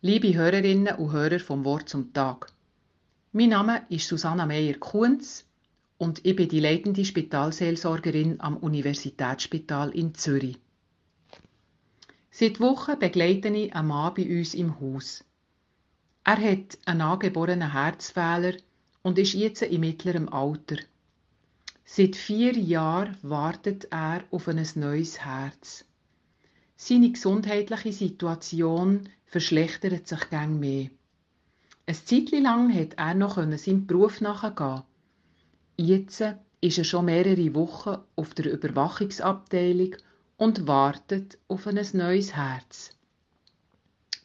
Liebe Hörerinnen und Hörer vom Wort zum Tag. Mein Name ist Susanna Meyer-Kunz und ich bin die leitende Spitalseelsorgerin am Universitätsspital in Zürich. Seit Wochen begleite ich einen Mann bei uns im Haus. Er hat einen angeborenen Herzfehler und ist jetzt in mittlerem Alter. Seit vier Jahren wartet er auf ein neues Herz. Seine gesundheitliche Situation verschlechtert sich gang mehr. Ein Zeitchen lang hat er noch seinem Beruf nachgehen. Jetzt ist er schon mehrere Wochen auf der Überwachungsabteilung und wartet auf ein neues Herz.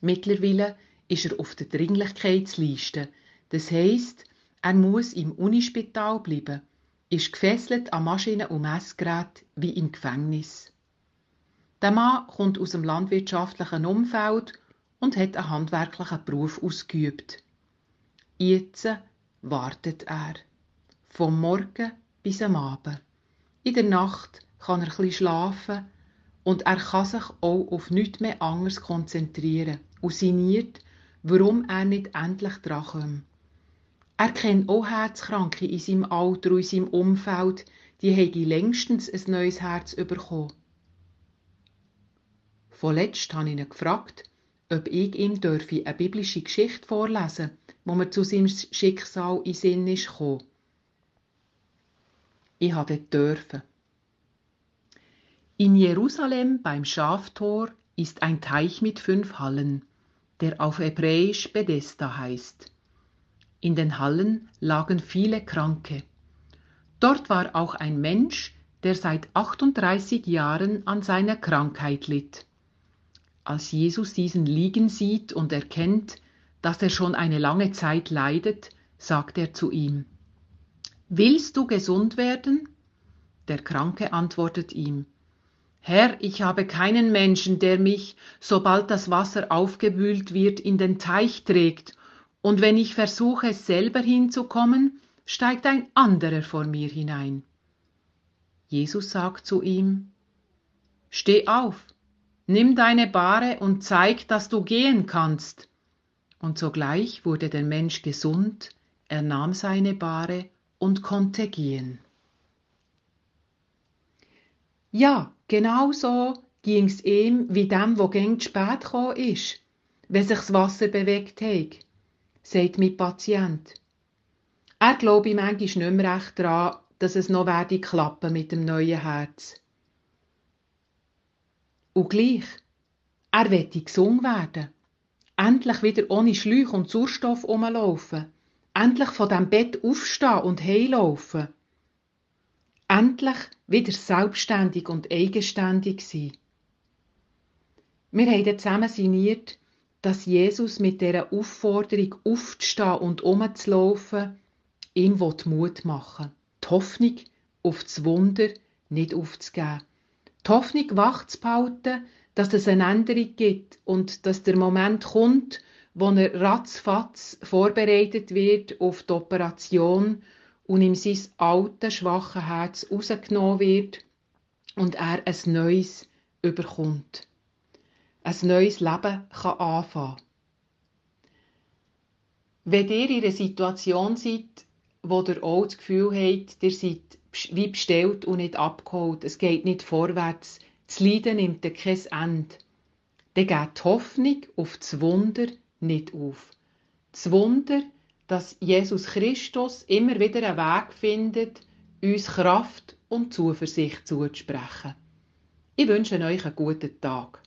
Mittlerweile ist er auf der Dringlichkeitsliste. Das heisst, er muss im Unispital bleiben, ist gefesselt an Maschinen und Messgeräte wie im Gefängnis. Der Mann kommt aus dem landwirtschaftlichen Umfeld und hat einen handwerklichen Beruf ausgeübt. Jetzt wartet er. Vom Morgen bis am Abend. In der Nacht kann er ein schlafen und er kann sich auch auf nichts mehr anderes konzentrieren und sinniert, warum er nicht endlich drankommt. Er kennt auch Herzkranke in seinem Alter und in seinem Umfeld, die längstens ein neues Herz bekommen. Vorletzt habe ich ihn gefragt, ob ich ihm dürfe eine biblische Geschichte vorlesen wo mir zu seinem Schicksal in Sinn ist gekommen. Ich habe dürfen. In Jerusalem beim Schaftor ist ein Teich mit fünf Hallen, der auf Hebräisch Bethesda heißt. In den Hallen lagen viele Kranke. Dort war auch ein Mensch, der seit 38 Jahren an seiner Krankheit litt. Als Jesus diesen liegen sieht und erkennt, dass er schon eine lange Zeit leidet, sagt er zu ihm, Willst du gesund werden? Der Kranke antwortet ihm, Herr, ich habe keinen Menschen, der mich, sobald das Wasser aufgewühlt wird, in den Teich trägt, und wenn ich versuche, selber hinzukommen, steigt ein anderer vor mir hinein. Jesus sagt zu ihm, Steh auf, Nimm deine Bahre und zeig, dass du gehen kannst. Und sogleich wurde der Mensch gesund, er nahm seine Bahre und konnte gehen. Ja, genau so ging's ihm wie dem, wo gäng spät gekommen ist, wenn sich das Wasser bewegt hat, sagt mein Patient. Er glaube manchmal nicht mehr recht daran, dass es noch werde klappen mit dem neuen Herz. Und gleich, er wette gesungen werden. Endlich wieder ohne Schläuche und Sauerstoff rumlaufen. Endlich von dem Bett aufstehen und heilaufen. Endlich wieder selbstständig und eigenständig sein. Wir haben zusammen sinniert, dass Jesus mit dieser Aufforderung aufzustehen und umzulaufen ihm Mut machen will. Die Hoffnung auf das Wunder nicht aufzugeben die Hoffnung wach zu behalten, dass es eine Änderung gibt und dass der Moment kommt, wo er ratzfatz vorbereitet wird auf die Operation und ihm sein altes, schwaches Herz rausgenommen wird und er ein neues überkommt. Ein neues Leben kann anfangen. Wenn ihr in einer Situation seid, wo ihr auch das Gefühl habt, ihr seid wie bestellt und nicht abgeholt. Es geht nicht vorwärts. Das Leiden nimmt kein Ende. Dann geht die Hoffnung auf das Wunder nicht auf. Das Wunder, dass Jesus Christus immer wieder einen Weg findet, uns Kraft und Zuversicht zuzusprechen. Ich wünsche euch einen guten Tag.